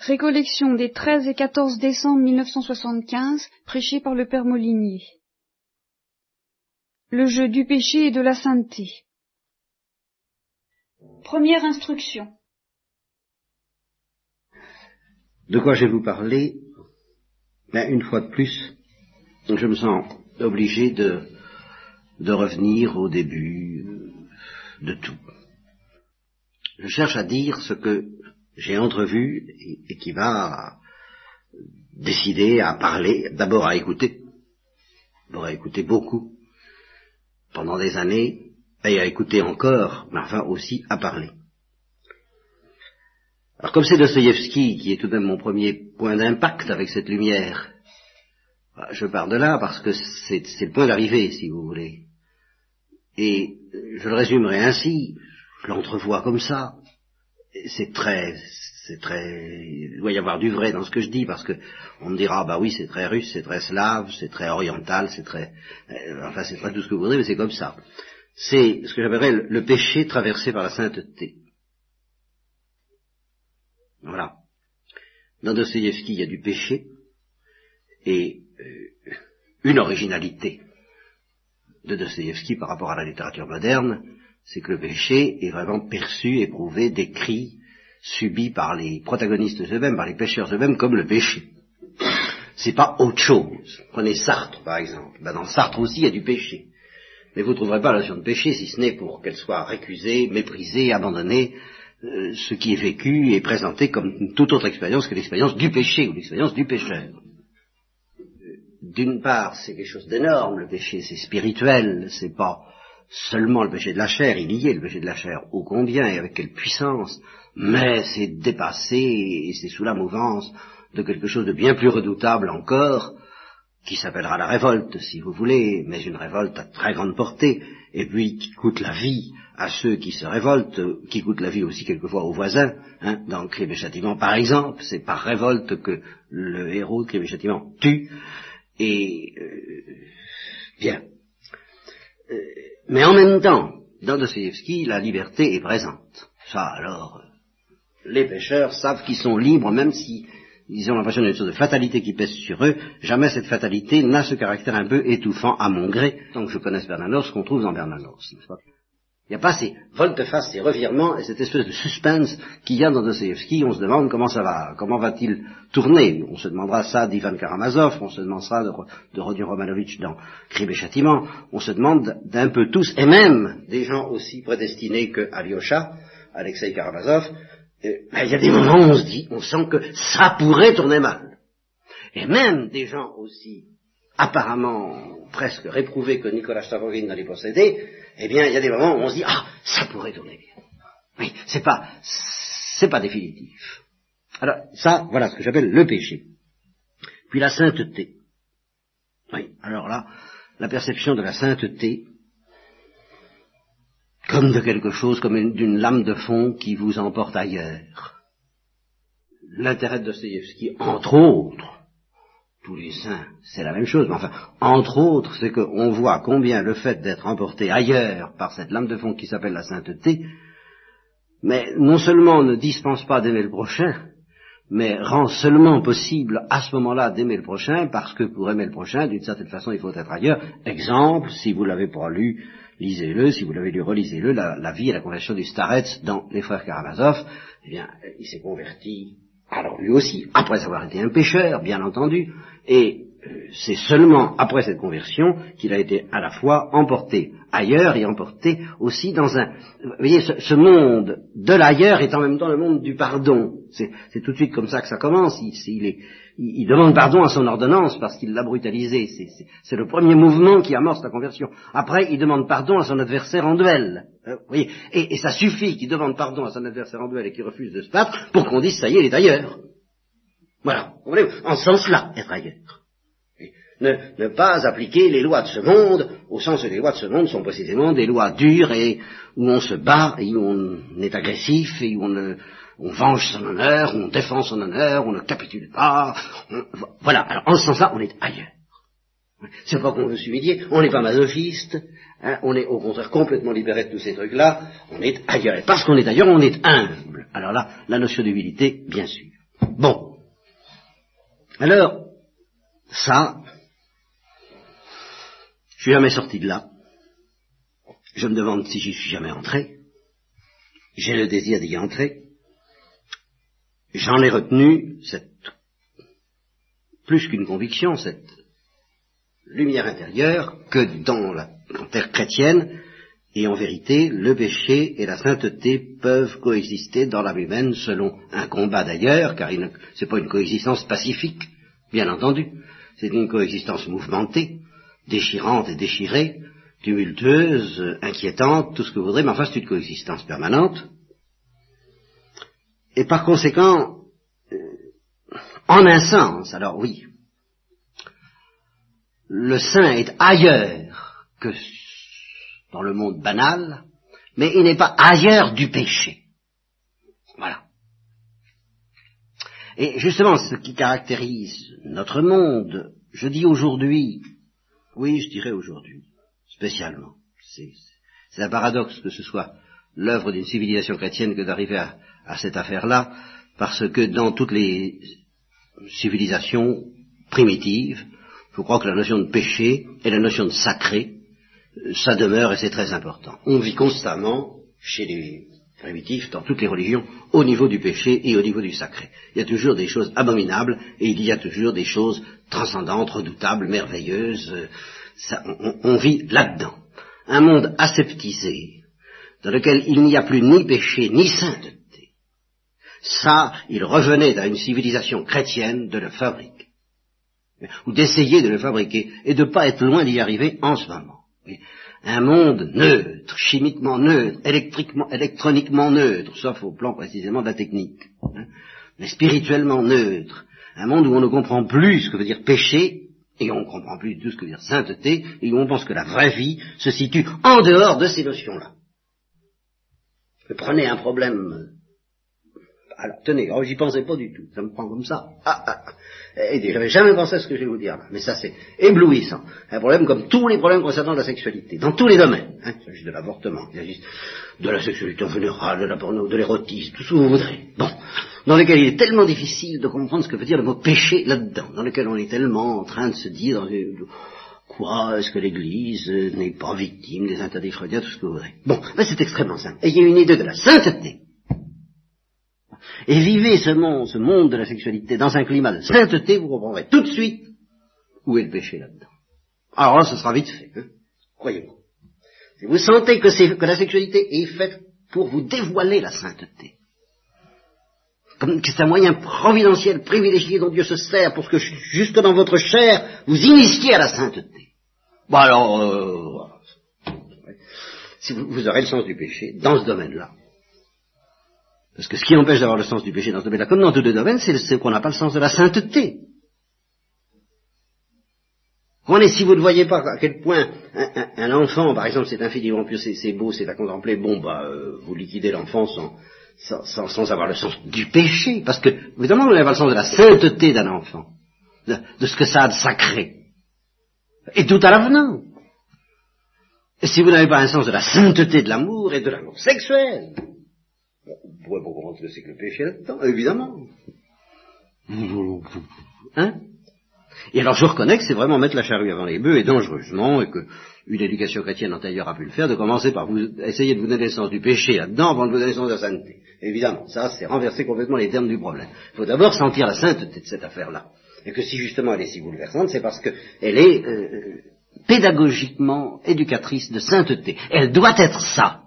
Récollection des 13 et 14 décembre 1975, prêché par le Père Molinier. Le jeu du péché et de la sainteté. Première instruction. De quoi je vais vous parler? Ben, Une fois de plus, je me sens obligé de, de revenir au début de tout. Je cherche à dire ce que j'ai entrevu et, qui va décider à parler, d'abord à écouter, d'abord à écouter beaucoup, pendant des années, et à écouter encore, mais enfin aussi à parler. Alors comme c'est Dostoïevski qui est tout de même mon premier point d'impact avec cette lumière, bah, je pars de là parce que c'est le point d'arrivée, si vous voulez. Et je le résumerai ainsi, je l'entrevois comme ça, c'est très, c'est très, il doit y avoir du vrai dans ce que je dis parce que on me dira, bah oui, c'est très russe, c'est très slave, c'est très oriental, c'est très, euh, enfin, c'est pas tout ce que vous voudrez, mais c'est comme ça. C'est ce que j'appellerais le, péché traversé par la sainteté. Voilà. Dans Dostoïevski, il y a du péché et euh, une originalité de Dostoïevski par rapport à la littérature moderne, c'est que le péché est vraiment perçu, éprouvé, décrit, subi par les protagonistes eux-mêmes, par les pécheurs eux-mêmes, comme le péché. C'est pas autre chose. Prenez Sartre, par exemple. Ben, dans Sartre aussi, il y a du péché. Mais vous ne trouverez pas la notion de péché, si ce n'est pour qu'elle soit récusée, méprisée, abandonnée, euh, ce qui est vécu et présenté comme toute autre expérience que l'expérience du péché ou l'expérience du pécheur. D'une part, c'est quelque chose d'énorme, le péché, c'est spirituel, c'est pas seulement le péché de la chair, il y est le péché de la chair, ô combien et avec quelle puissance, mais c'est dépassé et c'est sous la mouvance de quelque chose de bien plus redoutable encore, qui s'appellera la révolte, si vous voulez, mais une révolte à très grande portée, et puis qui coûte la vie à ceux qui se révoltent, qui coûte la vie aussi quelquefois aux voisins, hein, dans Crime et Châtiment par exemple, c'est par révolte que le héros de Crime et Châtiment tue, et euh, bien. Euh, mais en même temps, dans Dostoevsky, la liberté est présente. Ça, alors, les pêcheurs savent qu'ils sont libres, même si ont l'impression d'une sorte de fatalité qui pèse sur eux. Jamais cette fatalité n'a ce caractère un peu étouffant à mon gré, tant que je connaisse Bernanos, qu'on trouve dans Bernanos. Il n'y a pas ces volte-face, ces revirements et cette espèce de suspense qu'il y a dans Dostoevsky. On se demande comment ça va, comment va-t-il tourner. On se demandera ça d'Ivan Karamazov, on se demandera de, de Rodion Romanovitch dans Crime et Châtiment. On se demande d'un peu tous, et même des gens aussi prédestinés que Alyosha, Alexei Karamazov. Euh, ben, il y a des moments où on se dit, on sent que ça pourrait tourner mal. Et même des gens aussi apparemment presque réprouvés que Nicolas Stavrovin dans les possédés, eh bien, il y a des moments où on se dit, ah, ça pourrait tourner bien. Oui, c'est pas, c'est pas définitif. Alors, ça, voilà ce que j'appelle le péché. Puis la sainteté. Oui, alors là, la perception de la sainteté, comme de quelque chose, comme d'une lame de fond qui vous emporte ailleurs. L'intérêt de Dostoevsky, entre autres, c'est la même chose. Mais enfin, entre autres, c'est qu'on voit combien le fait d'être emporté ailleurs par cette lame de fond qui s'appelle la sainteté, mais non seulement ne dispense pas d'aimer le prochain, mais rend seulement possible à ce moment-là d'aimer le prochain, parce que pour aimer le prochain, d'une certaine façon, il faut être ailleurs. Exemple, si vous l'avez pas lu, lisez-le, si vous l'avez lu, relisez-le, la, vie et la conversion du Starets dans les frères Karamazov, eh bien, il s'est converti alors lui aussi, après avoir été un pécheur, bien entendu, et euh, c'est seulement après cette conversion qu'il a été à la fois emporté ailleurs et emporté aussi dans un... Vous voyez, ce, monde de l'ailleurs est en même temps le monde du pardon. C'est tout de suite comme ça que ça commence. Il, demande pardon à son ordonnance parce qu'il l'a brutalisé. C'est le premier mouvement qui amorce la conversion. Après, il demande pardon à son adversaire en duel. Euh, voyez, et, et ça suffit qu'il demande pardon à son adversaire en duel et qu'il refuse de se battre pour qu'on dise ça y est, il est ailleurs. Voilà. En ce sens-là, être ailleurs ne, pas appliquer les lois de ce monde, au sens où les lois de ce monde sont précisément des lois dures et où on se bat et où on est agressif et où on, venge son honneur, on défend son honneur, on ne capitule pas. voilà. Alors en ce sens-là, on est ailleurs. C'est pas qu'on veut s'humilier, on n'est pas masochiste, hein, on est au contraire complètement libéré de tous ces trucs-là, on est ailleurs. Et parce qu'on est ailleurs, on est humble. Alors là, la notion d'humilité, bien sûr. Bon. Alors, ça, je suis jamais sorti de là. Je me demande si j'y suis jamais entré. J'ai le désir d'y entrer. J'en ai retenu cette, plus qu'une conviction, cette lumière intérieure, que dans la terre chrétienne, et en vérité, le péché et la sainteté peuvent coexister dans l'âme humaine selon un combat d'ailleurs, car ce n'est pas une coexistence pacifique, bien entendu. C'est une coexistence mouvementée, déchirante et déchirée, tumultueuse, inquiétante, tout ce que vous voudrez, mais enfin c'est une coexistence permanente. Et par conséquent, euh, en un sens, alors oui, le saint est ailleurs que dans le monde banal, mais il n'est pas ailleurs du péché. Voilà. Et justement, ce qui caractérise notre monde, je dis aujourd'hui, oui, je dirais aujourd'hui, spécialement. C'est un paradoxe que ce soit l'œuvre d'une civilisation chrétienne que d'arriver à, à cette affaire-là, parce que dans toutes les civilisations primitives, je crois que la notion de péché et la notion de sacré ça demeure et c'est très important. On vit constamment, chez les primitifs, dans toutes les religions, au niveau du péché et au niveau du sacré. Il y a toujours des choses abominables et il y a toujours des choses transcendantes, redoutables, merveilleuses. on, vit là-dedans. Un monde aseptisé, dans lequel il n'y a plus ni péché ni sainteté. Ça, il revenait à une civilisation chrétienne de le fabriquer. Ou d'essayer de le fabriquer et de ne pas être loin d'y arriver en ce moment. Un monde neutre, chimiquement neutre, électriquement, électroniquement neutre, sauf au plan précisément de la technique, hein, mais spirituellement neutre. Un monde où on ne comprend plus ce que veut dire péché, et on ne comprend plus tout ce que veut dire sainteté, et où on pense que la vraie vie se situe en dehors de ces notions-là. Prenez un problème alors, tenez, oh, j'y pensais pas du tout, ça me prend comme ça. Ah, ah. Et j'avais jamais pensé à ce que je vais vous dire là, mais ça c'est éblouissant. Un problème comme tous les problèmes concernant la sexualité, dans tous les domaines. Hein. Il s'agit de l'avortement, il s'agit de la sexualité en général, de la porno, de l'érotisme, tout ce que vous voudrez. Bon, dans lequel il est tellement difficile de comprendre ce que veut dire le mot péché là-dedans, dans lequel on est tellement en train de se dire quoi, est-ce que l'Église n'est pas victime des interdits freudiens, tout ce que vous voudrez. Bon, mais c'est extrêmement simple. Ayez une idée de la sainteté et vivez ce monde, de la sexualité dans un climat de sainteté, vous comprendrez tout de suite où est le péché là-dedans. Alors là, ce sera vite fait, hein croyez-moi. Si vous sentez que, la sexualité est faite pour vous dévoiler la sainteté, comme que c'est un moyen providentiel, privilégié dont Dieu se sert pour que jusque dans votre chair, vous initiez à la sainteté. Bon alors, euh, si vous aurez le sens du péché dans ce domaine-là, parce que ce qui empêche d'avoir le sens du péché dans ce domaine-là, comme dans tous les domaines, c'est ce qu'on n'a pas le sens de la sainteté. est si vous ne voyez pas à quel point un, enfant, par exemple, c'est infiniment plus, c'est beau, c'est à contempler, bon, bah, euh, vous liquidez l'enfant sans, sans, avoir le sens du péché. Parce que, évidemment, vous n'avez pas le sens de la sainteté d'un enfant, de, de, ce que ça a de sacré. Et tout à l'avenant. Et si vous n'avez pas un sens de la sainteté de l'amour et de l'amour sexuel, vous pourrez pas comprendre ce que c'est que le péché là-dedans, évidemment. Hein? Et alors je reconnais que c'est vraiment mettre la charrue avant les bœufs et dangereusement, et que une éducation chrétienne antérieure a pu le faire, de commencer par vous essayer de vous donner le sens du péché là-dedans avant de vous donner le sens de la sainteté. Évidemment, ça c'est renverser complètement les termes du problème. Il faut d'abord sentir la sainteté de cette affaire-là. Et que si justement elle est si bouleversante, c'est parce qu'elle est euh, pédagogiquement éducatrice de sainteté. Elle doit être ça.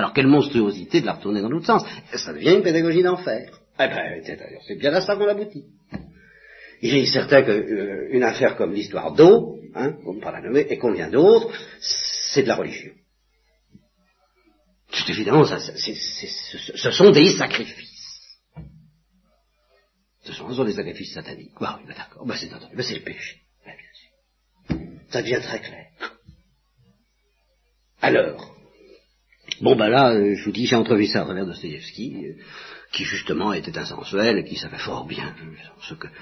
Alors quelle monstruosité de la retourner dans l'autre sens. Ça devient une pédagogie d'enfer. Eh ben, c'est bien à ça qu'on aboutit. Il est certain qu'une euh, affaire comme l'histoire d'eau, hein, on ne pas la et combien d'autres, c'est de la religion. C'est évidemment, ce sont des sacrifices. Ce sont, des sacrifices sataniques. Bah, oui, d'accord, bah, c'est le péché. bien sûr. Ça devient très clair. Alors, Bon, ben là, euh, je vous dis, j'ai entrevu ça à travers Dostoevsky, euh, qui justement était un sensuel et qui savait fort bien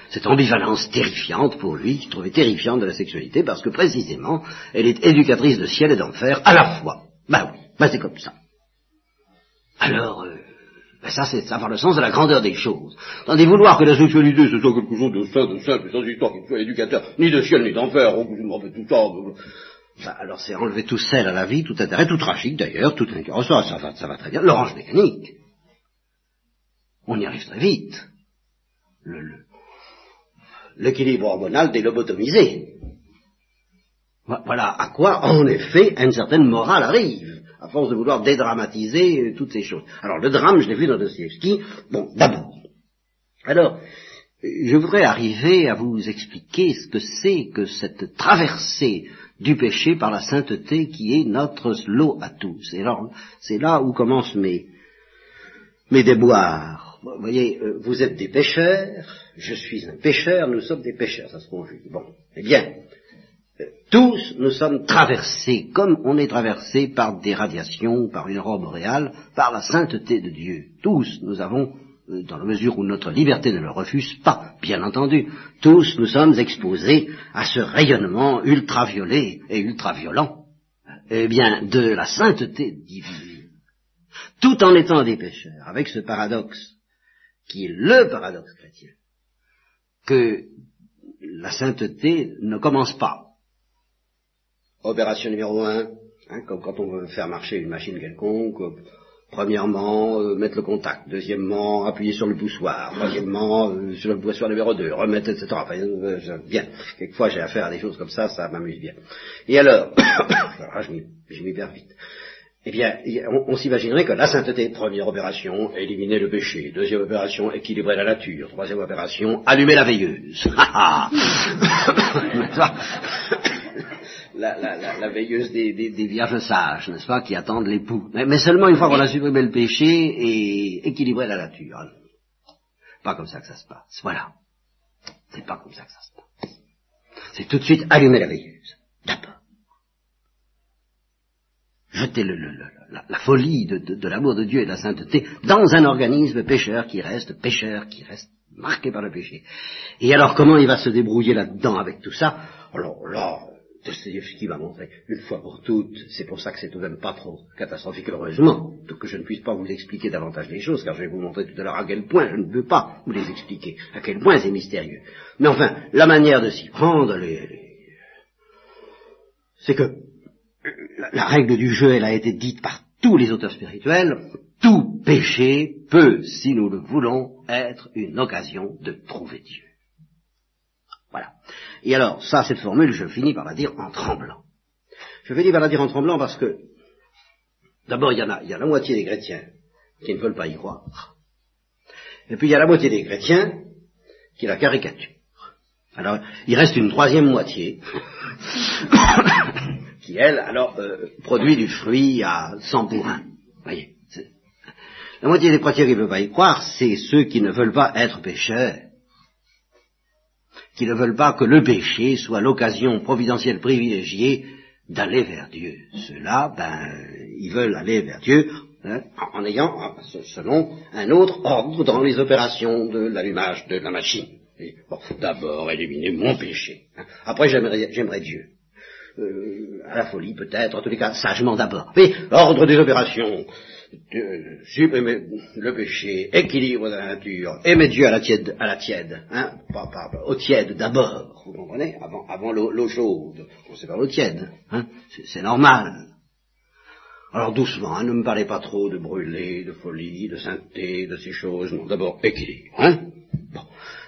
cette ambivalence terrifiante pour lui, qu'il trouvait terrifiante de la sexualité, parce que précisément, elle est éducatrice de ciel et d'enfer à la fois. Ben oui, ben c'est comme ça. Alors, euh, Ben ça, c'est par le sens de la grandeur des choses. Tandis vouloir que la sexualité, ce soit quelque chose de sain, de simple, sans histoire qu'il soit éducateur, ni de ciel, ni d'enfer, je m'en fais tout ça. Ça alors c'est enlever tout sel à la vie, tout intérêt, tout tragique d'ailleurs, tout intérêt. Va, ça va très bien. L'orange mécanique. On y arrive très vite. L'équilibre hormonal des lobotomisés. Voilà à quoi, en effet, une certaine morale arrive, à force de vouloir dédramatiser euh, toutes ces choses. Alors, le drame, je l'ai vu dans Dostoevsky, bon, d'abord. Alors, je voudrais arriver à vous expliquer ce que c'est que cette traversée du péché par la sainteté qui est notre lot à tous. Et alors, c'est là où commencent mes, mes déboires. Vous voyez, euh, vous êtes des pêcheurs, je suis un pêcheur, nous sommes des pêcheurs, ça se conjugue. Bon, eh bien, tous nous sommes traversés, comme on est traversé par des radiations, par une robe réelle, par la sainteté de Dieu. Tous nous avons, euh, dans la mesure où notre liberté ne le refuse pas, bien entendu, tous nous sommes exposés à ce rayonnement ultraviolet et ultraviolent, eh bien, de la sainteté divine. Tout en étant des pécheurs, avec ce paradoxe, qui est le paradoxe chrétien, que la sainteté ne commence pas Opération numéro un, hein, comme quand on veut faire marcher une machine quelconque, euh, premièrement, euh, mettre le contact, deuxièmement, appuyer sur le poussoir, troisièmement, euh, sur le poussoir numéro 2, remettre, etc. Enfin, bien, quelquefois j'ai affaire à des choses comme ça, ça m'amuse bien. Et alors, je m'y perds vite. Eh bien, on, s'imaginerait que la sainteté, première opération, éliminer le péché. Deuxième opération, équilibrer la nature. Troisième opération, allumer la veilleuse. la, la, la, veilleuse des, des, des, vierges sages, n'est-ce pas, qui attendent l'époux. Mais, mais, seulement une fois qu'on a supprimé le péché et équilibré la nature. Pas comme ça que ça se passe. Voilà. C'est pas comme ça que ça se passe. C'est tout de suite allumer la veilleuse. D'abord. Jeter le, le, la, la, folie de, de, de l'amour de Dieu et de la sainteté dans un organisme pécheur qui reste pécheur, qui reste marqué par le péché. Et alors comment il va se débrouiller là-dedans avec tout ça? Alors là, Dostoevsky va montrer une fois pour toutes, c'est pour ça que c'est tout de même pas trop catastrophique heureusement, que je ne puisse pas vous expliquer davantage les choses, car je vais vous montrer tout à l'heure à quel point je ne veux pas vous les expliquer, à quel point c'est mystérieux. Mais enfin, la manière de s'y prendre, c'est que la, règle du jeu, elle a été dite par tous les auteurs spirituels, tout péché peut, si nous le voulons, être une occasion de trouver Dieu. Voilà. Et alors, ça, cette formule, je finis par la dire en tremblant. Je finis par la dire en tremblant parce que, d'abord, il y en a, il y a la moitié des chrétiens qui ne veulent pas y croire. Et puis il y a la moitié des chrétiens qui la caricature. Alors, il reste une troisième moitié qui, elle, alors, euh, produit du fruit à 100 pour 1. Voyez. La moitié des chrétiens qui ne veulent pas y croire, c'est ceux qui ne veulent pas être pécheurs qui ne veulent pas que le péché soit l'occasion providentielle privilégiée d'aller vers Dieu. Ceux-là, ben, ils veulent aller vers Dieu hein, en ayant, selon un autre ordre dans les opérations de l'allumage de la machine. Bon, d'abord éliminer mon péché. Hein. Après, j'aimerais Dieu. Euh, à la folie peut-être, en tous les cas, sagement d'abord. Mais ordre des opérations, supprimer le péché, équilibre de la nature, aimer Dieu à la tiède, à la tiède, hein, pas, au tiède d'abord, vous comprenez, avant, avant l'eau chaude, on sait pas l'eau tiède, hein, c'est normal. Alors doucement, hein, ne me parlez pas trop de brûler, de folie, de sainteté, de ces choses, non, d'abord équilibre, hein. Bon.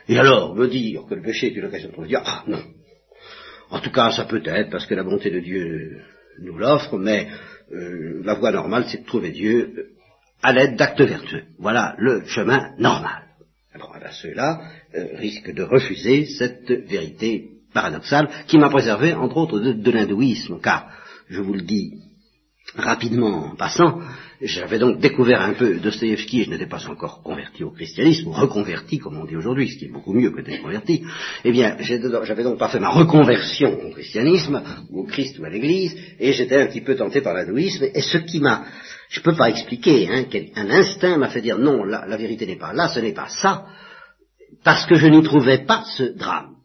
Et alors, me dire que le péché est une occasion de dire, ah non. En tout cas, ça peut être parce que la bonté de Dieu nous l'offre, mais euh, la voie normale, c'est de trouver Dieu euh, à l'aide d'actes vertueux. Voilà le chemin normal. Alors, ceux-là euh, risquent de refuser cette vérité paradoxale qui m'a préservé, entre autres, de l'hindouisme, car, je vous le dis rapidement en passant, j'avais donc découvert un peu Dostoevsky et je n'étais pas encore converti au christianisme, ou reconverti comme on dit aujourd'hui, ce qui est beaucoup mieux que d'être converti. Eh bien, j'avais donc pas fait ma reconversion au christianisme, ou au Christ ou à l'Église, et j'étais un petit peu tenté par l'hindouisme, et ce qui m'a, je ne peux pas expliquer, hein, un instinct m'a fait dire non, la vérité n'est pas là, ce n'est pas ça, parce que je n'y trouvais pas ce drame,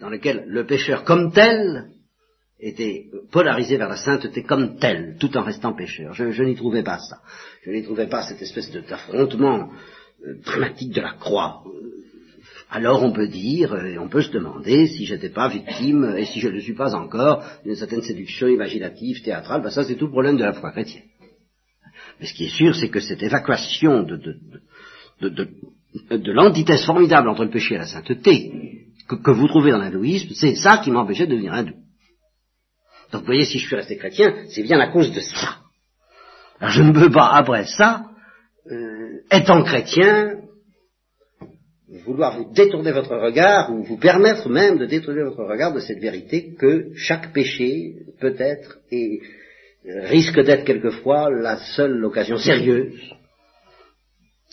dans lequel le pécheur comme tel était polarisé vers la sainteté comme telle, tout en restant pécheur. Je, n'y trouvais pas ça. Je n'y trouvais pas cette espèce d'affrontement euh, dramatique de la croix. Alors on peut dire, euh, et on peut se demander si j'étais pas victime, et si je ne suis pas encore, d'une certaine séduction imaginative, théâtrale, ben ça c'est tout le problème de la foi chrétienne. Mais ce qui est sûr, c'est que cette évacuation de, de l'antithèse formidable entre le péché et la sainteté que, vous trouvez dans l'hindouisme, c'est ça qui m'empêchait de devenir hindou. Donc vous voyez, si je suis resté chrétien, c'est bien à cause de ça. Alors je ne peux pas, après ça, euh, étant chrétien, vouloir vous détourner votre regard, ou vous permettre même de détourner votre regard de cette vérité que chaque péché peut être et risque d'être quelquefois la seule occasion sérieuse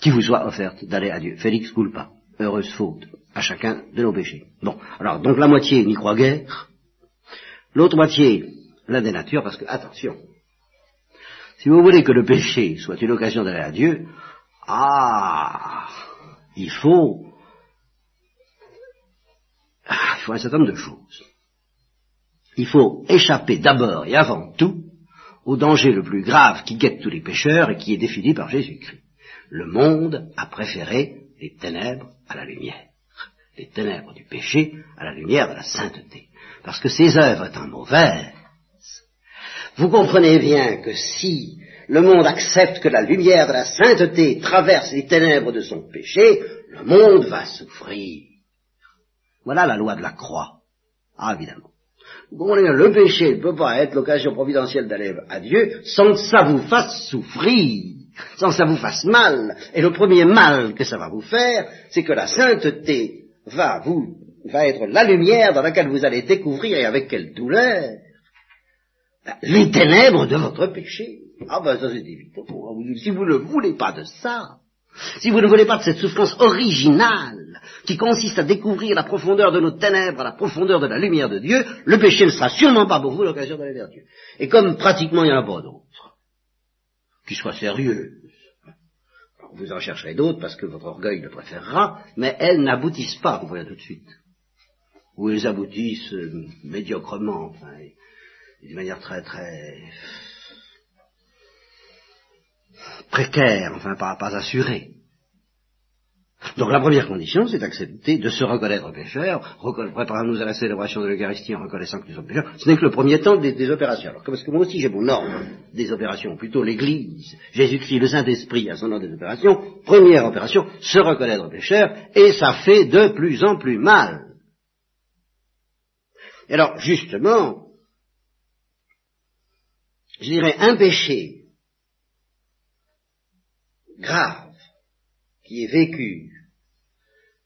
qui vous soit offerte d'aller à Dieu. Félix culpa, heureuse faute à chacun de nos péchés. Bon, alors donc la moitié n'y croit guère, l'autre moitié la dénature, parce que, attention, si vous voulez que le péché soit une occasion d'aller à Dieu, ah, il faut, ah, il faut un certain nombre de choses. Il faut échapper d'abord et avant tout au danger le plus grave qui guette tous les pécheurs et qui est défini par Jésus-Christ. Le monde a préféré les ténèbres à la lumière les ténèbres du péché à la lumière de la sainteté. Parce que ces œuvres étant mauvaises, vous comprenez bien que si le monde accepte que la lumière de la sainteté traverse les ténèbres de son péché, le monde va souffrir. Voilà la loi de la croix. Ah, évidemment. Vous comprenez le péché ne peut pas être l'occasion providentielle d'aller à Dieu sans que ça vous fasse souffrir, sans que ça vous fasse mal. Et le premier mal que ça va vous faire, c'est que la sainteté va vous, va être la lumière dans laquelle vous allez découvrir et avec quelle douleur les ténèbres de votre péché. Ah ben ça c'est évident. Si vous ne voulez pas de ça, si vous ne voulez pas de cette souffrance originale qui consiste à découvrir la profondeur de nos ténèbres, la profondeur de la lumière de Dieu, le péché ne sera sûrement pas pour vous l'occasion d'aller vers Dieu. Et comme pratiquement il n'y en a pas d'autres, qui soient sérieux, vous en chercherez d'autres parce que votre orgueil le préférera, mais elles n'aboutissent pas, vous voyez tout de suite. Ou elles aboutissent euh, médiocrement, enfin, d'une manière très très précaire, enfin pas, pas assurée. Donc la première condition, c'est d'accepter de se reconnaître pécheur, préparons-nous à la célébration de l'Eucharistie en reconnaissant que nous sommes pécheurs. Ce n'est que le premier temps des, opérations. Alors, parce que moi aussi j'ai mon ordre des opérations, plutôt l'Église, Jésus-Christ, le Saint-Esprit a son ordre des opérations. Première opération, se reconnaître pécheur, et ça fait de plus en plus mal. Et alors, justement, je dirais un péché grave qui est vécu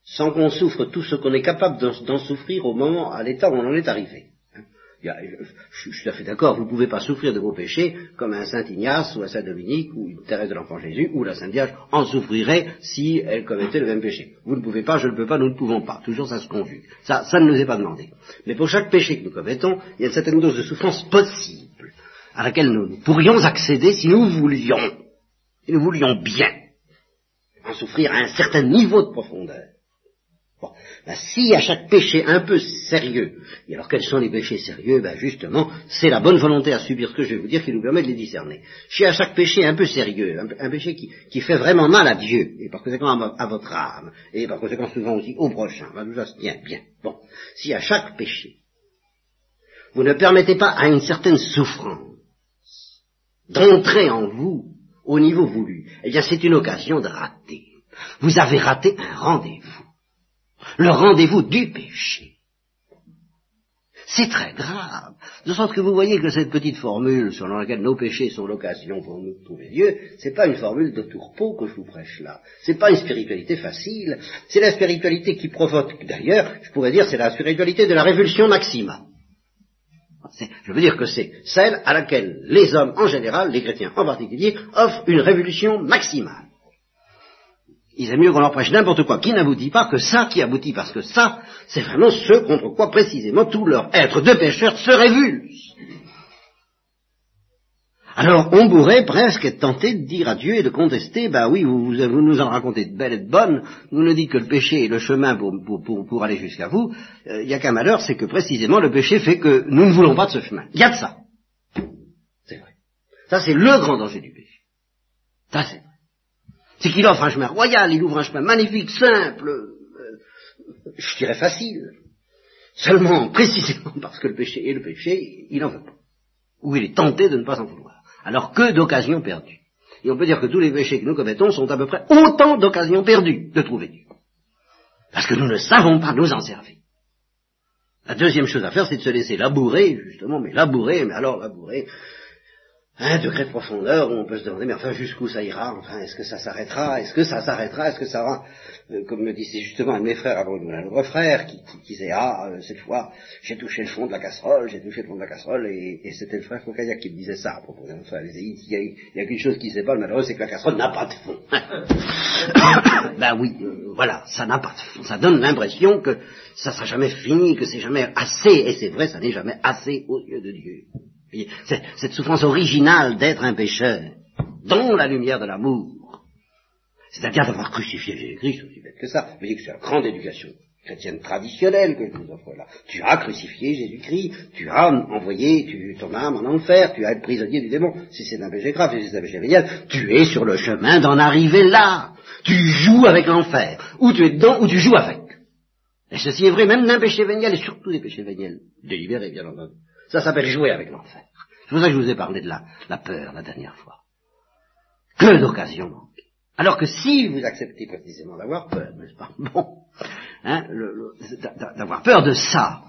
sans qu'on souffre tout ce qu'on est capable d'en souffrir au moment, à l'état où on en est arrivé. Hein. je, suis tout à fait d'accord, vous ne pouvez pas souffrir de vos péchés comme un Saint Ignace ou un Saint Dominique ou une Thérèse de l'Enfant Jésus ou la Sainte Vierge en souffrirait si elle commettait le même péché. Vous ne pouvez pas, je ne peux pas, nous ne pouvons pas. Toujours ça se conjugue. Ça, ça ne nous est pas demandé. Mais pour chaque péché que nous commettons, il y a une certaine dose de souffrance possible à laquelle nous pourrions accéder si nous voulions, si nous voulions bien en souffrir à un certain niveau de profondeur. Ben, si à chaque péché un peu sérieux, et alors quels sont les péchés sérieux Ben justement, c'est la bonne volonté à subir ce que je vais vous dire qui nous permet de les discerner. Si à chaque péché un peu sérieux, un, péché qui, fait vraiment mal à Dieu, et par conséquent à, votre âme, et par conséquent souvent aussi au prochain, tient bien. Bon, si à chaque péché, vous ne permettez pas à une certaine souffrance d'entrer en vous au niveau voulu, eh bien c'est une occasion de rater. Vous avez raté un rendez-vous le rendez-vous du péché. C'est très grave. De sorte que vous voyez que cette petite formule selon laquelle nos péchés sont l'occasion pour nous de trouver Dieu, c'est pas une formule de tourpeau que je vous prêche là. C'est pas une spiritualité facile. C'est la spiritualité qui provoque, d'ailleurs, je pourrais dire, c'est la spiritualité de la révulsion maxima. Je veux dire que c'est celle à laquelle les hommes en général, les chrétiens en particulier, offrent une révolution maximale il est mieux qu'on leur prêche n'importe quoi qui n'aboutit pas que ça qui aboutit, parce que ça, c'est vraiment ce contre quoi précisément tout leur être de pécheurs se révulse. Alors on pourrait presque être tenté de dire à Dieu et de contester, bah oui, vous, nous en racontez de belles et de bonnes, vous nous dites que le péché est le chemin pour, pour, pour, aller jusqu'à vous, il n'y a qu'un malheur, c'est que précisément le péché fait que nous ne voulons pas de ce chemin. Il y a de ça. C'est vrai. Ça c'est le grand danger du péché. Ça c'est. C'est qu'il offre un chemin royal, il ouvre un chemin magnifique, simple, euh, je dirais facile. Seulement, précisément parce que le péché est le péché, il n'en veut pas. Ou il est tenté de ne pas en vouloir. Alors que d'occasions perdues. Et on peut dire que tous les péchés que nous commettons sont à peu près autant d'occasions perdues de trouver Dieu. Parce que nous ne savons pas nous en servir. La deuxième chose à faire, c'est de se laisser labourer, justement, mais labourer, mais alors labourer, un degré de profondeur où on peut se demander, mais enfin, jusqu'où ça ira? Enfin, est-ce que ça s'arrêtera? Est-ce que ça s'arrêtera? Est-ce que ça va euh, Comme me disait justement un de mes frères avant un autre frère, qui, disait, ah, euh, cette fois, j'ai touché le fond de la casserole, j'ai touché le fond de la casserole, et, c'était le frère Foucaillac qui me disait ça à propos enfin, il y a, il y a qu'une chose qui ne malheureux, c'est que la casserole n'a pas de fond. ben oui, euh, voilà, ça n'a pas de fond. Ça donne l'impression que ça sera jamais fini, que c'est jamais assez, et c'est vrai, ça n'est jamais assez aux yeux de Dieu. Cette souffrance originale d'être un pécheur, dans la lumière de l'amour, c'est-à-dire d'avoir crucifié Jésus-Christ, aussi bête que ça. Vous voyez que c'est la grande éducation chrétienne traditionnelle que je vous offre là. Tu as crucifié Jésus-Christ, tu as envoyé ton âme en enfer, tu as été prisonnier du démon. Si c'est un péché grave, si c'est un péché vénial, tu es sur le chemin d'en arriver là. Tu joues avec l'enfer. Ou tu es dedans, ou tu joues avec. Et ceci est vrai même d'un péché vénial, et surtout des péchés véniels, délibérés bien entendu. Ça s'appelle jouer avec l'enfer. C'est pour ça que je vous ai parlé de la, peur la dernière fois. Que d'occasions manquent. Alors que si vous acceptez précisément d'avoir peur, n'est-ce pas Bon, hein, d'avoir peur de ça,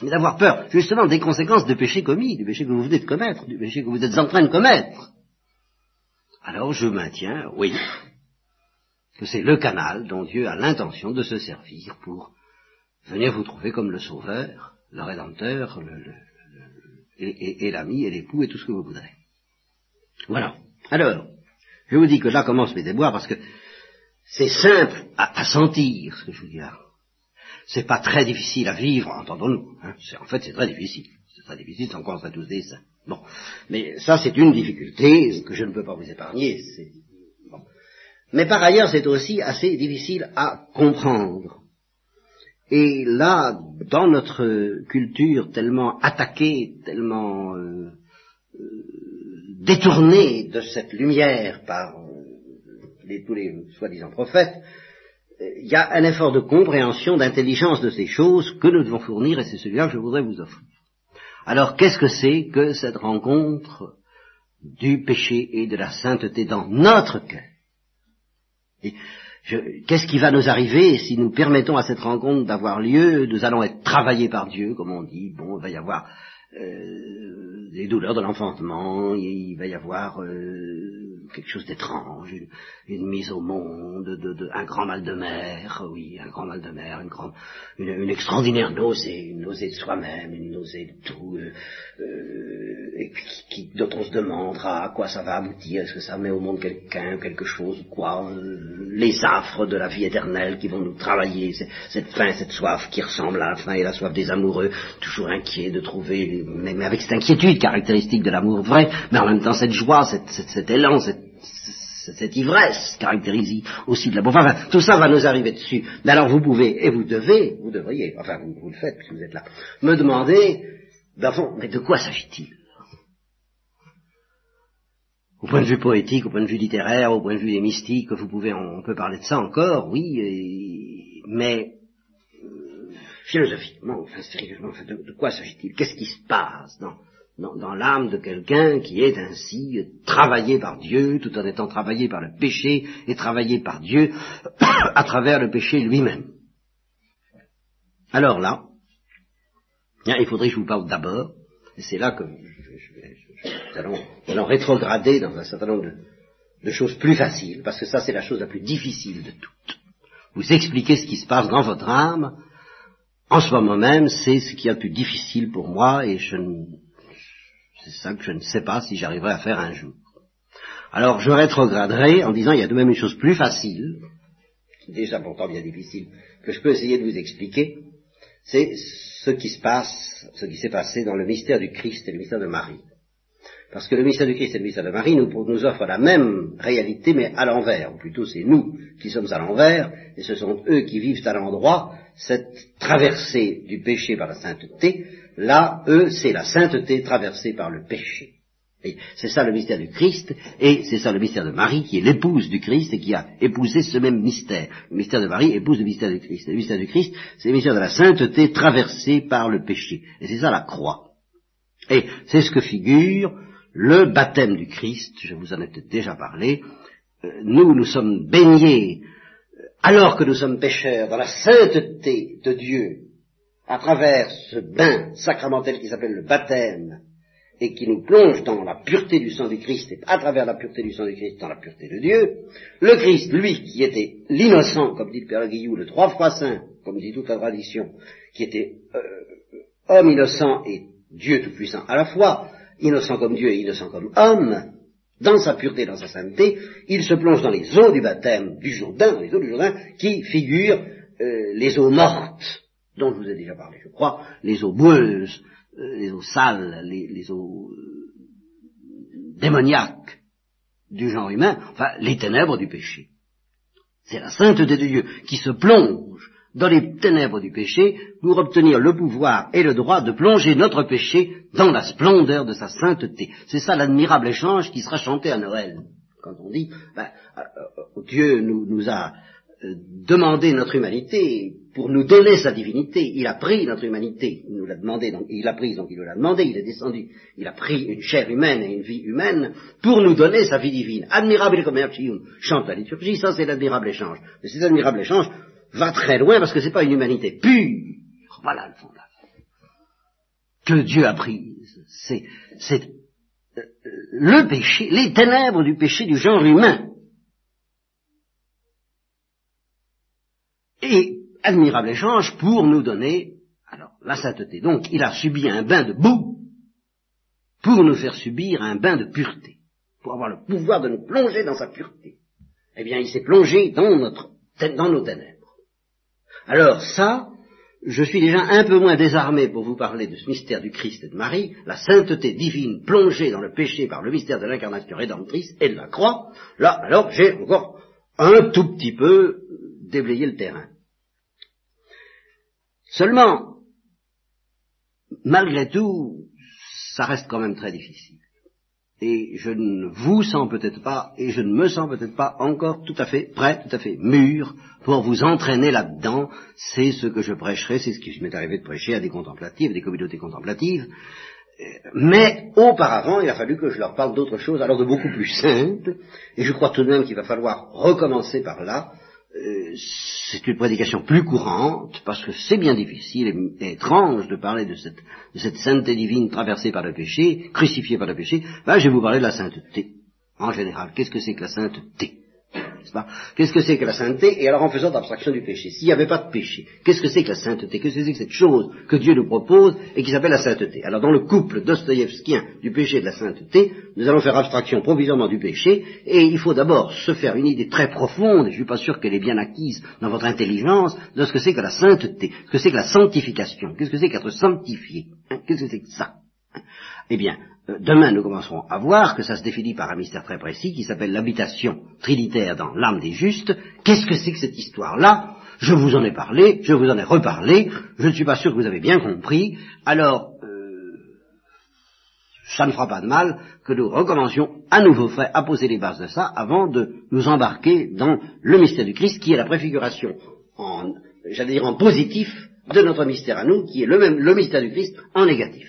mais d'avoir peur justement des conséquences de péché commis, du péché que vous venez de commettre, du péché que vous êtes en train de commettre. Alors je maintiens, oui, que c'est le canal dont Dieu a l'intention de se servir pour venir vous trouver comme le Sauveur, le Rédempteur, le, et, l'ami, et l'époux, et tout ce que vous voudrez. Voilà. Alors, je vous dis que là commence mes déboires parce que c'est simple à, sentir ce que je vous dis là. C'est pas très difficile à vivre, entendons-nous. Hein. En fait, c'est très difficile. C'est très difficile, c'est encore on tous des saints. Bon. Mais ça, c'est une difficulté que je ne peux pas vous épargner. Mais par ailleurs, c'est aussi assez difficile à comprendre. Et là, dans notre culture tellement attaquée, tellement euh, euh, détournée de cette lumière par euh, tous les soi-disant prophètes, il y a un effort de compréhension, d'intelligence de ces choses que nous devons fournir, et c'est celui-là que je voudrais vous offrir. Alors, qu'est-ce que c'est que cette rencontre du péché et de la sainteté dans notre cœur? Qu'est-ce qui va nous arriver si nous permettons à cette rencontre d'avoir lieu Nous allons être travaillés par Dieu, comme on dit. Bon, il va y avoir euh, des douleurs de l'enfantement, il va y avoir euh, quelque chose d'étrange, une, mise au monde, de, un grand mal de mer, oui, un grand mal de mer, une, grande, une, extraordinaire nausée, une nausée de soi-même, une nausée de tout, euh, euh et qui, dont on se demandera à quoi ça va aboutir, est-ce que ça met au monde quelqu'un, quelque chose, quoi, les affres de la vie éternelle qui vont nous travailler, cette faim, cette soif qui ressemble à la faim et la soif des amoureux, toujours inquiets de trouver mais, avec cette inquiétude caractéristique de l'amour vrai, mais en même temps cette joie, cet élan, cette, ivresse caractérise aussi de l'amour. Enfin, tout ça va nous arriver dessus. Mais alors vous pouvez, et vous devez, vous devriez, enfin vous, le faites puisque vous êtes là, me demander, d'avant, mais de quoi s'agit-il? Au point de vue poétique, au point de vue littéraire, au point de vue des mystiques, vous pouvez, on peut parler de ça encore, oui, mais philosophiquement, enfin sérieusement, de, quoi s'agit-il? Qu'est-ce qui se passe dans, dans, l'âme de quelqu'un qui est ainsi travaillé par Dieu, tout en étant travaillé par le péché et travaillé par Dieu à travers le péché lui-même? Alors là, il faudrait que je vous parle d'abord, et c'est là que nous, allons, rétrograder dans un certain nombre de, de choses plus faciles, parce que ça c'est la chose la plus difficile de toutes. Vous expliquez ce qui se passe dans votre âme en ce moment même, c'est ce qui est le plus difficile pour moi et je ne, c'est ça que je ne sais pas si j'arriverai à faire un jour. Alors je rétrograderai en disant il y a de même une chose plus facile, déjà pourtant bien difficile, que je peux essayer de vous expliquer, c'est ce qui se passe, ce qui s'est passé dans le mystère du Christ et le mystère de Marie. Parce que le mystère du Christ et le mystère de Marie nous, nous offrent la même réalité, mais à l'envers. Ou plutôt, c'est nous qui sommes à l'envers, et ce sont eux qui vivent à l'endroit cette traversée du péché par la sainteté. Là, eux, c'est la sainteté traversée par le péché. C'est ça le mystère du Christ, et c'est ça le mystère de Marie, qui est l'épouse du Christ et qui a épousé ce même mystère. Le mystère de Marie épouse le mystère du Christ. le mystère du Christ, c'est le mystère de la sainteté traversée par le péché. Et c'est ça la croix. Et c'est ce que figure le baptême du Christ, je vous en ai déjà parlé. Euh, nous, nous sommes baignés, alors que nous sommes pécheurs, dans la sainteté de Dieu, à travers ce bain sacramentel qui s'appelle le baptême, et qui nous plonge dans la pureté du sang du Christ, et à travers la pureté du sang du Christ, dans la pureté de Dieu, le Christ, lui, qui était l'innocent, comme dit le Père Guillou, le trois fois saint, comme dit toute la tradition, qui était euh, homme innocent et Dieu tout-puissant à la fois, innocent comme Dieu et innocent comme homme, dans sa pureté, dans sa sainteté, il se plonge dans les eaux du baptême du Jourdain, les eaux du Jourdain, qui figurent euh, les eaux mortes, dont je vous ai déjà parlé, je crois, les eaux boueuses, euh, les eaux sales, les, eaux euh, démoniaques du genre humain, enfin les ténèbres du péché. C'est la sainteté de Dieu qui se plonge dans les ténèbres du péché pour obtenir le pouvoir et le droit de plonger notre péché dans la splendeur de sa sainteté. C'est ça l'admirable échange qui sera chanté à Noël. Quand on dit, ben, euh, Dieu nous, nous a demander notre humanité pour nous donner sa divinité. Il a pris notre humanité, il nous l'a demandé, donc il a pris, donc il nous l'a demandé, il est descendu, il a pris une chair humaine et une vie humaine pour nous donner sa vie divine. Admirable commercium, chante la liturgie, ça c'est l'admirable échange. Mais cet admirable échange va très loin parce que c'est pas une humanité pure. Voilà le fond de que Dieu a prise. C'est, c'est euh, le péché, les ténèbres du péché du genre humain et admirable échange pour nous donner alors la sainteté. Donc il a subi un bain de boue pour nous faire subir un bain de pureté, pour avoir le pouvoir de nous plonger dans sa pureté. Eh bien, il s'est plongé dans, notre, dans nos ténèbres. Alors ça, je suis déjà un peu moins désarmé pour vous parler de ce mystère du Christ et de Marie, la sainteté divine plongée dans le péché par le mystère de l'incarnation rédemptrice et de la croix. Là, alors, j'ai encore un tout petit peu déblayé le terrain. Seulement, malgré tout, ça reste quand même très difficile. Et je ne vous sens peut-être pas, et je ne me sens peut-être pas encore tout à fait prêt, tout à fait mûr pour vous entraîner là-dedans. C'est ce que je prêcherai, c'est ce qui m'est arrivé de prêcher à des contemplatives, des communautés contemplatives. Mais auparavant, il a fallu que je leur parle d'autre chose, alors de beaucoup plus simple, et je crois tout de même qu'il va falloir recommencer par là, euh, c'est une prédication plus courante, parce que c'est bien difficile et, étrange de parler de cette, de cette sainteté divine traversée par le péché, crucifiée par le péché, ben, je vais vous parler de la sainteté. En général, qu'est-ce que c'est que la sainteté? Qu'est-ce que c'est que la sainteté? Et alors en faisant abstraction du péché, s'il n'y avait pas de péché, qu'est-ce que c'est que la sainteté? Qu'est-ce que c'est que cette chose que Dieu nous propose et qui s'appelle la sainteté? Alors dans le couple dostoïevskien du péché et de la sainteté, nous allons faire abstraction provisoirement du péché, et il faut d'abord se faire une idée très profonde, je ne suis pas sûr qu'elle est bien acquise dans votre intelligence, de ce que c'est que la sainteté, ce que c'est que la sanctification, qu'est-ce que c'est qu'être sanctifié, hein? qu'est-ce que c'est que ça? Eh bien, euh, demain nous commencerons à voir que ça se définit par un mystère très précis qui s'appelle l'habitation trinitaire dans l'âme des justes. Qu'est-ce que c'est que cette histoire-là? Je vous en ai parlé, je vous en ai reparlé, je ne suis pas sûr que vous avez bien compris, alors euh, ça ne fera pas de mal que nous recommencions à nouveau fait à poser les bases de ça avant de nous embarquer dans le mystère du Christ qui est la préfiguration en, j'allais dire en positif de notre mystère à nous, qui est le même, le mystère du Christ en négatif.